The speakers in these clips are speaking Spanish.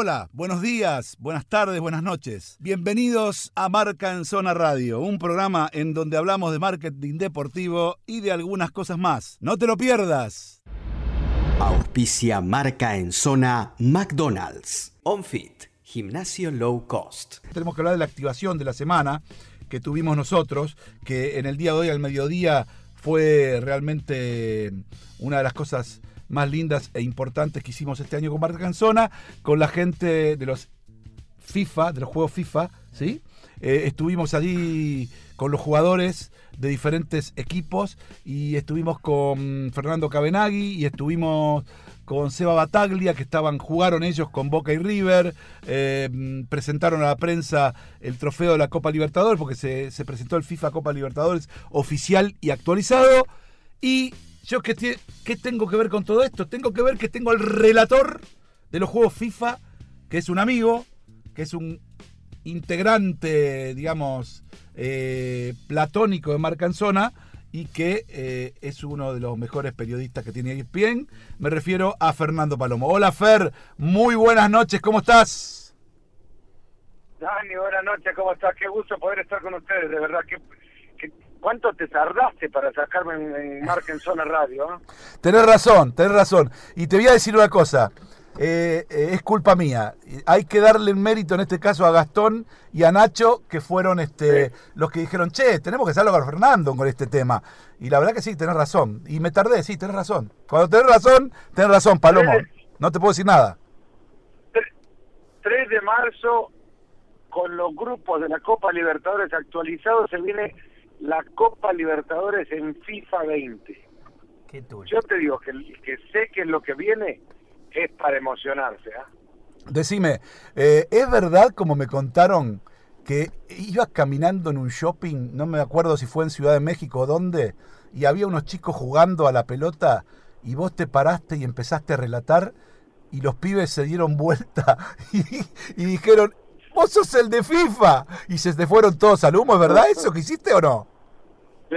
Hola, buenos días, buenas tardes, buenas noches. Bienvenidos a Marca en Zona Radio, un programa en donde hablamos de marketing deportivo y de algunas cosas más. No te lo pierdas. Auspicia Marca en Zona McDonald's. OnFit, gimnasio low cost. Tenemos que hablar de la activación de la semana que tuvimos nosotros, que en el día de hoy al mediodía fue realmente una de las cosas más lindas e importantes que hicimos este año con Marca Canzona, con la gente de los FIFA, de los juegos FIFA, ¿sí? Eh, estuvimos allí con los jugadores de diferentes equipos y estuvimos con Fernando Cabenagui y estuvimos con Seba Bataglia, que estaban, jugaron ellos con Boca y River, eh, presentaron a la prensa el trofeo de la Copa Libertadores, porque se, se presentó el FIFA Copa Libertadores oficial y actualizado, y yo, ¿qué, ¿qué tengo que ver con todo esto? Tengo que ver que tengo al relator de los juegos FIFA, que es un amigo, que es un integrante, digamos, eh, platónico de Marcanzona y que eh, es uno de los mejores periodistas que tiene ESPN. Me refiero a Fernando Palomo. Hola Fer, muy buenas noches, ¿cómo estás? Dani, buenas noches, ¿cómo estás? Qué gusto poder estar con ustedes, de verdad que ¿Cuánto te tardaste para sacarme en, Marca en Zona Radio? Eh? Tenés razón, tenés razón. Y te voy a decir una cosa. Eh, eh, es culpa mía. Hay que darle un mérito en este caso a Gastón y a Nacho, que fueron este, los que dijeron, che, tenemos que hacerlo con Fernando con este tema. Y la verdad que sí, tenés razón. Y me tardé, sí, tenés razón. Cuando tenés razón, tenés razón, Palomo. No te puedo decir nada. 3 de marzo, con los grupos de la Copa Libertadores actualizados, se viene la Copa Libertadores en FIFA 20. Yo te digo que, que sé que lo que viene es para emocionarse. ¿ah? Decime, eh, ¿es verdad como me contaron que ibas caminando en un shopping, no me acuerdo si fue en Ciudad de México o dónde, y había unos chicos jugando a la pelota y vos te paraste y empezaste a relatar y los pibes se dieron vuelta y, y dijeron, vos sos el de FIFA. Y se te fueron todos al humo, ¿es verdad eso que hiciste o no? Sí,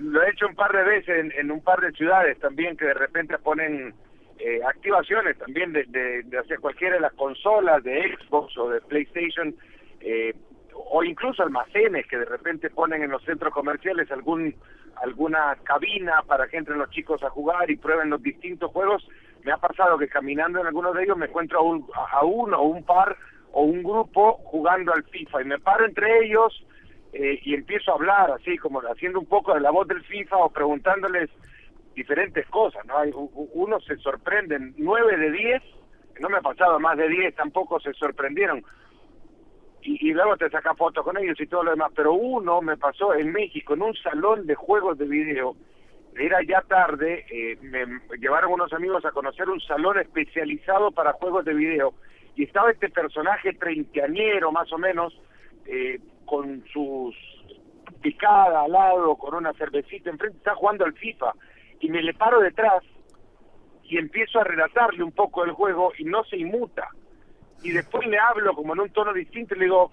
lo he hecho un par de veces en, un par de ciudades también que de repente ponen eh, activaciones también de, de, hacer cualquiera de las consolas de Xbox o de PlayStation eh, o incluso almacenes que de repente ponen en los centros comerciales algún alguna cabina para que entren los chicos a jugar y prueben los distintos juegos. Me ha pasado que caminando en algunos de ellos me encuentro a, un, a uno o un par o un grupo jugando al FIFA y me paro entre ellos eh, y empiezo a hablar así como haciendo un poco de la voz del FIFA o preguntándoles diferentes cosas, ¿no? Hay, uno se sorprenden, nueve de diez, no me ha pasado más de diez, tampoco se sorprendieron. Y, luego te saca fotos con ellos y todo lo demás, pero uno me pasó en México, en un salón de juegos de video, era ya tarde, eh, me llevaron unos amigos a conocer un salón especializado para juegos de video, y estaba este personaje treintañero más o menos, eh, con sus picadas al lado, con una cervecita enfrente, está jugando al FIFA, y me le paro detrás y empiezo a relatarle un poco el juego y no se inmuta. Y después le hablo como en un tono distinto y le digo,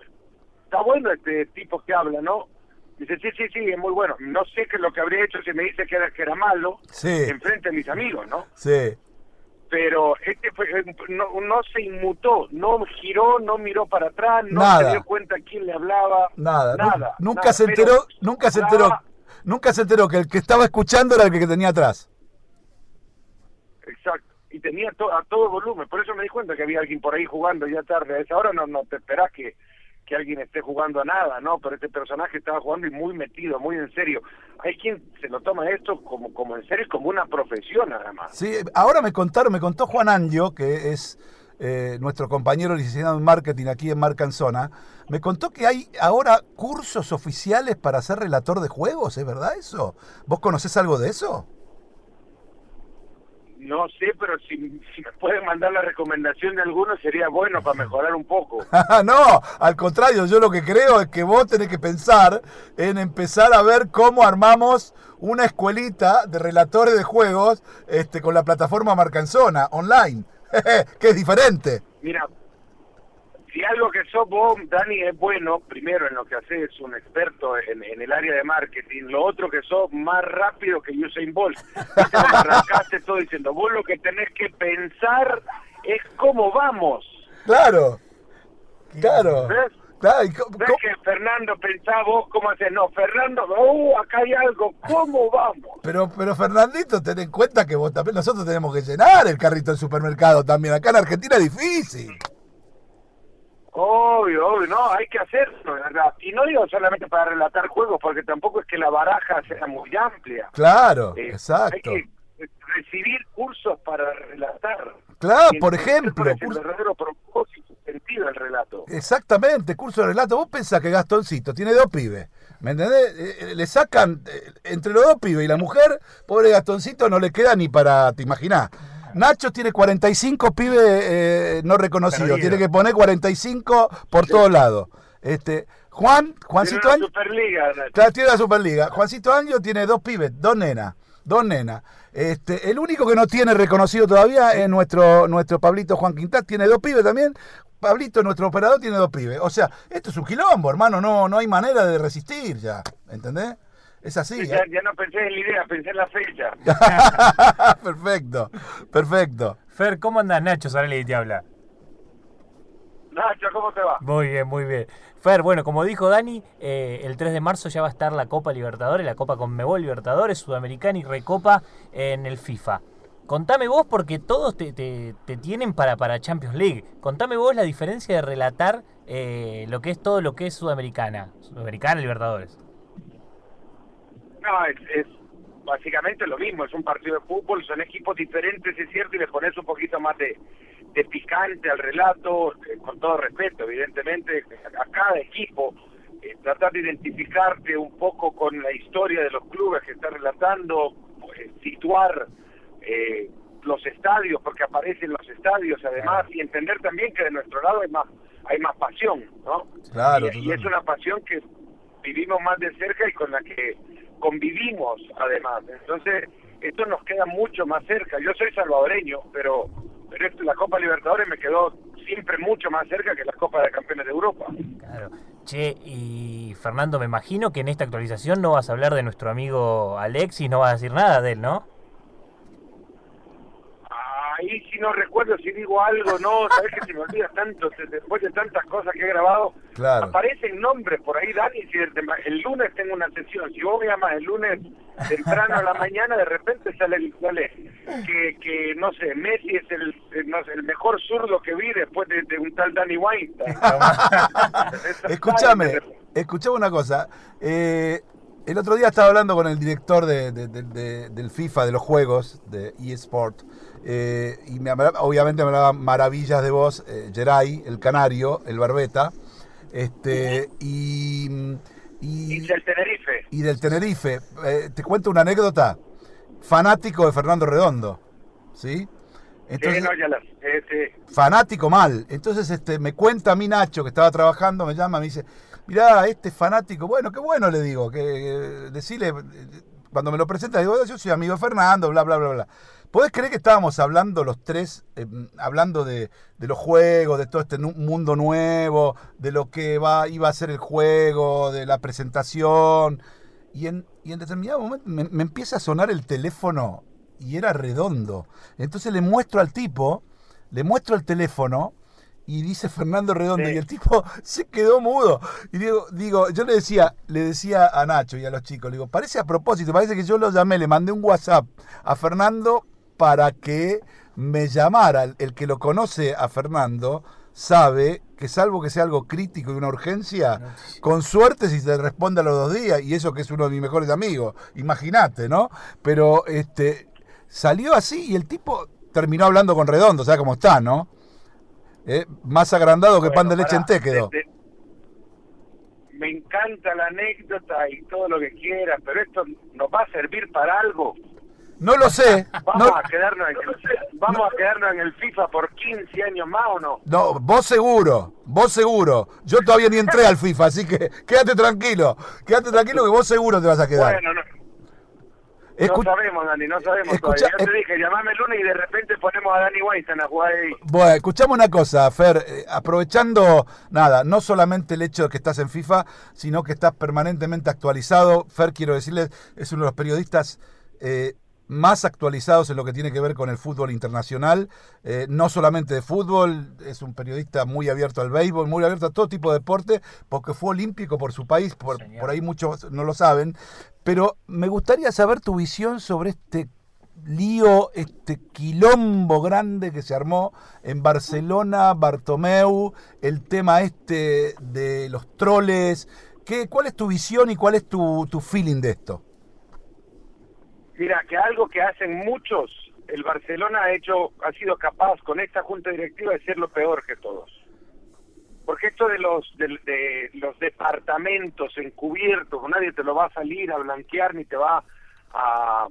está bueno este tipo que habla, ¿no? Dice, sí, sí, sí, es muy bueno. No sé qué es lo que habría hecho si me dice que era, que era malo sí. enfrente a mis amigos, ¿no? Sí pero este fue, no, no se inmutó, no giró, no miró para atrás, no se dio cuenta quién le hablaba, nada, nada nunca se enteró, nunca se enteró, nunca se enteró que el que estaba escuchando era el que tenía atrás. Exacto, y tenía a todo volumen, por eso me di cuenta que había alguien por ahí jugando ya tarde, a esa hora no, no te esperás que que alguien esté jugando a nada, ¿no? Pero este personaje estaba jugando y muy metido, muy en serio. Hay quien se lo toma esto como, como en serio, como una profesión nada más. Sí, ahora me contaron, me contó Juan Angio, que es eh, nuestro compañero licenciado en marketing aquí en Marcanzona, me contó que hay ahora cursos oficiales para ser relator de juegos, ¿es verdad eso? ¿Vos conocés algo de eso? No sé, pero si, me pueden mandar la recomendación de alguno sería bueno para mejorar un poco. no, al contrario, yo lo que creo es que vos tenés que pensar en empezar a ver cómo armamos una escuelita de relatores de juegos este, con la plataforma Marcanzona, online, que es diferente. Mira, si algo que sos vos, Dani, es bueno, primero en lo que haces, un experto en, el área de marketing, lo otro que sos más rápido que Usain Bolt. arrancaste todo diciendo, vos lo que tenés que pensar es cómo vamos. Claro. Claro. ¿Ves? Claro, ¿Ves que Fernando pensaba vos cómo haces? No, Fernando, uh, acá hay algo, ¿cómo vamos? Pero, pero Fernandito, ten en cuenta que vos también, nosotros tenemos que llenar el carrito del supermercado también. Acá en Argentina es difícil. Obvio, obvio, no, hay que hacerlo, ¿verdad? Y no digo solamente para relatar juegos, porque tampoco es que la baraja sea muy amplia. Claro, Eh, exacto. Hay que recibir cursos para relatar. Claro, por entender ejemplo, es el verdadero propósito sentido del relato. Exactamente, curso de relato. Vos pensás que Gastoncito tiene dos pibes. ¿Me entendés? Eh, eh, le sacan entre los dos pibes y la mujer, pobre Gastoncito, no le queda ni para, te imaginás. Nacho tiene 45 pibes eh, no reconocidos, tiene que poner 45 por todos lados. Este, Juan, Juancito Año, Superliga, Nacho. tiene la Superliga. Juancito Año tiene dos pibes, dos nenas, dos nenas. Este, el único que no tiene reconocido todavía es nuestro, nuestro Pablito Juan Quintás, tiene dos pibes también. Pablito, nuestro operador, tiene dos pibes. O sea, esto es un quilombo, hermano, no, no hay manera de resistir ya, ¿entendés? Es así. ya, ¿eh? ya no pensé en la idea, pensé en la fecha. perfecto, perfecto. Fer, ¿cómo andás, Nacho? Sarali te habla. Nacho, ¿cómo te va? Muy bien, muy bien. Fer, bueno, como dijo Dani, eh, el 3 de marzo ya va a estar la Copa Libertadores, la Copa Conmebol Libertadores, Sudamericana y Recopa en el FIFA. Contame vos, porque todos te, te- te tienen para, para Champions League. Contame vos la diferencia de relatar eh, lo que es todo lo que es Sudamericana. Sudamericana, Libertadores. No, es, es básicamente lo mismo, es un partido de fútbol, son equipos diferentes, es cierto, y le pones un poquito más de, de picante al relato, eh, con todo respeto, evidentemente, a cada equipo, eh, tratar de identificarte un poco con la historia de los clubes que está relatando, eh, situar eh, los estadios, porque aparecen los estadios además, y entender también que de nuestro lado hay más, hay más pasión, ¿no? Claro, y, y es una pasión que vivimos más de cerca y con la que convivimos además. Entonces, esto nos queda mucho más cerca. Yo soy salvadoreño, pero, la Copa Libertadores me quedó siempre mucho más cerca que la Copa de Campeones de Europa. Claro. Che, y Fernando, me imagino que en esta actualización no vas a hablar de nuestro amigo Alexis, no vas a decir nada de él, ¿no? Ahí si no recuerdo si digo algo, no, sabes que se me olvida tanto, se- después de tantas cosas que he grabado, Claro. aparecen nombres por ahí, Dani, si el, el lunes tengo una sesión, si vos me llamas el lunes temprano a la mañana, de repente sale, el- sale que, que, no sé, Messi es el, el, no sé, el mejor zurdo que vi después de, de un tal Danny Weinstein. Escúchame, escuchame una cosa. Eh, el otro día estaba hablando con el director de, de- de- de- del FIFA, de los juegos, de eSport, eh, y me obviamente me hablaba maravillas de vos, eh, Geray, el canario, el barbeta, este, y, y, Dice el Tenerife. y del Tenerife. Eh, te cuento una anécdota. Fanático de Fernando Redondo, ¿sí? Sí, no, ya eh, sí. fanático mal. Entonces este, me cuenta a mí Nacho, que estaba trabajando, me llama, me dice, mirá, este fanático, bueno, qué bueno le digo, que decirle, eh, cuando me lo presenta, digo, yo soy amigo Fernando, bla, bla, bla, bla. ¿Podés creer que estábamos hablando los tres, eh, hablando de, los juegos, de todo este mundo nuevo, de lo que va, iba a ser el juego, de la presentación? Y en, determinado momento me, me empieza a sonar el teléfono y era redondo. Entonces le muestro al tipo, le muestro el teléfono y dice Fernando Redondo Sí. y el tipo se quedó mudo. Y digo, digo, yo le decía, le decía a Nacho y a los chicos, le digo, parece a propósito, parece que yo lo llamé, le mandé un WhatsApp a Fernando para que me llamara. El, el que lo conoce a Fernando sabe que salvo que sea algo crítico y una urgencia, con suerte si se responde a los dos días, y eso que es uno de mis mejores amigos, imagínate, ¿no? Pero este salió así y el tipo terminó hablando con Redondo, ¿sabes cómo está, no? Eh, más agrandado que pan de leche en té quedó. este, me encanta la anécdota y todo lo que quieras, pero esto nos va a servir para algo. No lo sé. Vamos No, a quedarnos en el, vamos a quedarnos en el FIFA por 15 años más o no. no, vos seguro, vos seguro. Yo todavía ni entré al FIFA, así que quédate tranquilo. Quédate tranquilo que vos seguro te vas a quedar. Bueno, no, Escu- no sabemos, Dani, no sabemos escucha- todavía. Yo te dije, llamame el lunes y de repente ponemos a Dani Weinstein a jugar ahí. Bueno, escuchame una cosa, Fer, eh, aprovechando, nada, no solamente el hecho de que estás en FIFA, sino que estás permanentemente actualizado. Fer, quiero decirles, es uno de los periodistas eh, más actualizados en lo que tiene que ver con el fútbol internacional, eh, no solamente de fútbol, es un periodista muy abierto al béisbol, muy abierto a todo tipo de deporte, porque fue olímpico por su país, por, por ahí muchos no lo saben, pero me gustaría saber tu visión sobre este lío, este quilombo grande que se armó en Barcelona, Bartomeu, el tema este de los troles. ¿Qué, ¿Cuál es tu visión y cuál es tu, tu feeling de esto? Mira, que algo que hacen muchos, el Barcelona ha hecho, ha sido capaz con esta junta directiva de ser lo peor que todos. Porque esto de los de, los departamentos encubiertos, nadie te lo va a salir a blanquear ni te va a,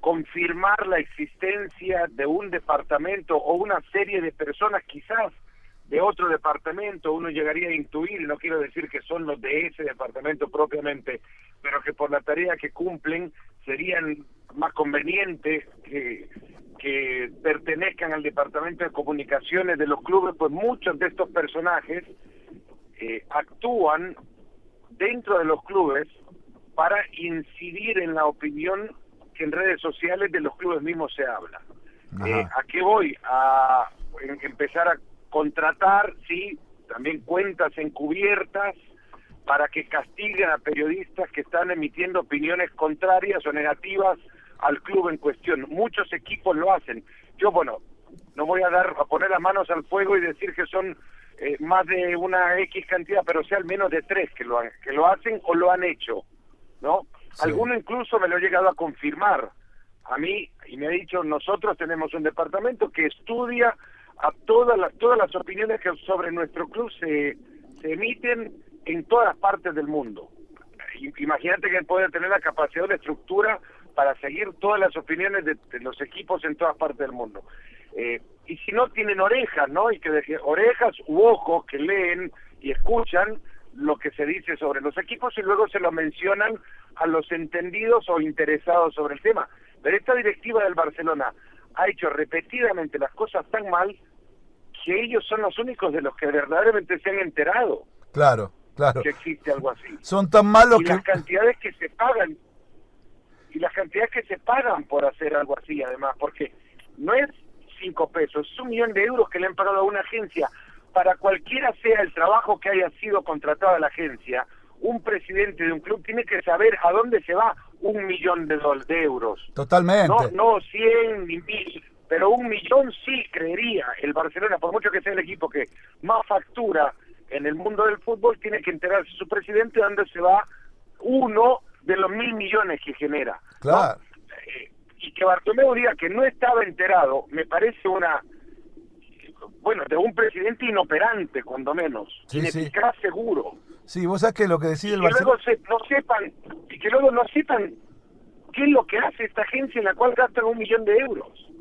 confirmar la existencia de un departamento o una serie de personas quizás de otro departamento, uno llegaría a intuir, no quiero decir que son los de ese departamento propiamente, pero que por la tarea que cumplen serían más convenientes que, que pertenezcan al departamento de comunicaciones de los clubes, pues muchos de estos personajes eh, actúan dentro de los clubes para incidir en la opinión que en redes sociales de los clubes mismos se habla. Eh, ¿A qué voy? A empezar a contratar, sí, también cuentas encubiertas para que castiguen a periodistas que están emitiendo opiniones contrarias o negativas al club en cuestión. Muchos equipos lo hacen. Yo, bueno, no voy a dar a poner las manos al fuego y decir que son eh, más de una X cantidad, pero sea al menos de tres que lo, han, que lo hacen o lo han hecho, ¿no? Alguno incluso me lo ha llegado a confirmar a mí y me ha dicho, nosotros tenemos un departamento que estudia a todas las, todas las opiniones que sobre nuestro club se, se emiten en todas partes del mundo. Imagínate que puede tener la capacidad de estructura para seguir todas las opiniones de, los equipos en todas partes del mundo. Eh, y si no tienen orejas, ¿no? Y que orejas u ojos que leen y escuchan lo que se dice sobre los equipos y luego se lo mencionan a los entendidos o interesados sobre el tema. Pero esta directiva del Barcelona ha hecho repetidamente las cosas tan mal que ellos son los únicos de los que verdaderamente se han enterado. Claro, claro. Que existe algo así. Son tan malos y las cantidades que se pagan y las cantidades que se pagan por hacer algo así, además, porque no es cinco pesos, es un millón de euros que le han pagado a una agencia. Para cualquiera sea el trabajo que haya sido contratado a la agencia, un presidente de un club tiene que saber a dónde se va un millón de, de euros. Totalmente. No, no 100 ni mil, pero un millón sí creería el Barcelona, por mucho que sea el equipo que más factura en el mundo del fútbol, tiene que enterarse su presidente dónde se va uno de los mil millones que genera. Claro. Eh, y que Bartomeu diga que no estaba enterado, me parece una bueno, de un presidente inoperante, cuando menos, sí, ineficaz seguro. Sí, vos sabés que lo que decide el y que luego no sepan, y que luego no sepan qué es lo que hace esta agencia en la cual gastan un millón de euros.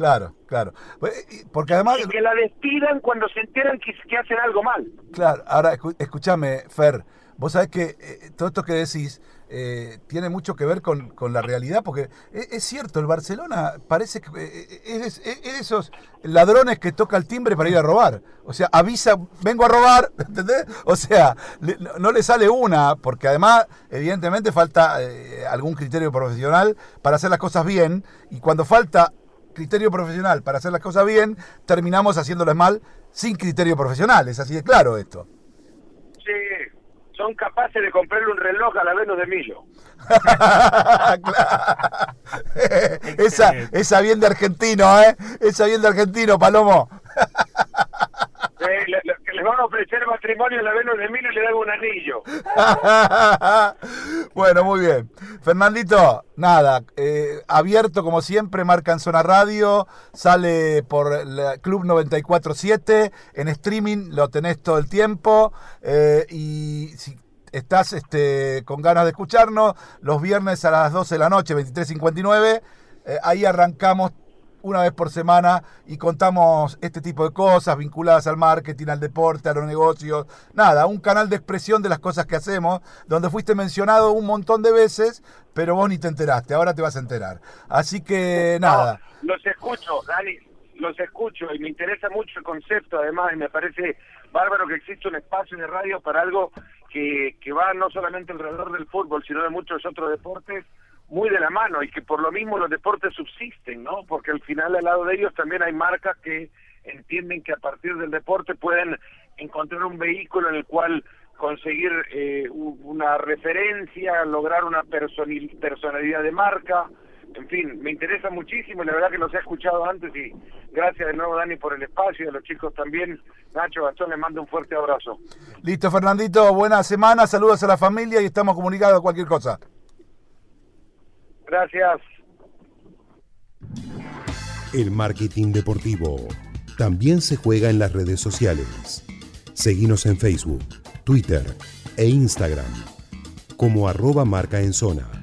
Claro, claro. Pues, porque además... Y que la despidan cuando se enteran que, que hacen algo mal. Claro, ahora escúchame, Fer, vos sabés que eh, todo esto que decís eh, tiene mucho que ver con, la realidad, porque e, es, cierto, el Barcelona parece que eh, es, es, esos ladrones que toca el timbre para ir a robar. O sea, avisa, vengo a robar, ¿entendés? O sea, no le sale una, porque además, evidentemente, falta eh, algún criterio profesional para hacer las cosas bien, y cuando falta criterio profesional para hacer las cosas bien, terminamos haciéndolas mal sin criterio profesional. Es así de claro esto son capaces de comprarle un reloj a la Venus de Milo. esa, esa bien de argentino, ¿eh? Esa bien de argentino, Palomo. Le, van a ofrecer matrimonio a la Venus de Milo y le dan un anillo. bueno, muy bien. Fernandito, nada, eh, abierto como siempre, marca en Zona Radio, sale por Club 947, en streaming lo tenés todo el tiempo eh, y si estás este, con ganas de escucharnos, los viernes a las 12 de la noche, 23.59, eh, ahí arrancamos una vez por semana y contamos este tipo de cosas vinculadas al marketing, al deporte, a los negocios. Nada, un canal de expresión de las cosas que hacemos, donde fuiste mencionado un montón de veces, pero vos ni te enteraste, ahora te vas a enterar. Así que nada. los escucho, Dani, los escucho y me interesa mucho el concepto además y me parece bárbaro que existe un espacio de radio para algo que, que va no solamente alrededor del fútbol, sino de muchos otros deportes muy de la mano y que por lo mismo los deportes subsisten, ¿no? Porque al final al lado de ellos también hay marcas que entienden que a partir del deporte pueden encontrar un vehículo en el cual conseguir eh, una referencia, lograr una personalidad de marca, en fin, me interesa muchísimo y la verdad que los he escuchado antes y gracias de nuevo Dani por el espacio y a los chicos también. Nacho Gastón, les mando un fuerte abrazo. Listo, Fernandito, buena semana, saludos a la familia y estamos comunicados cualquier cosa. Gracias. El marketing deportivo también se juega en las redes sociales. Seguimos en Facebook, Twitter e Instagram como arroba marca en zona.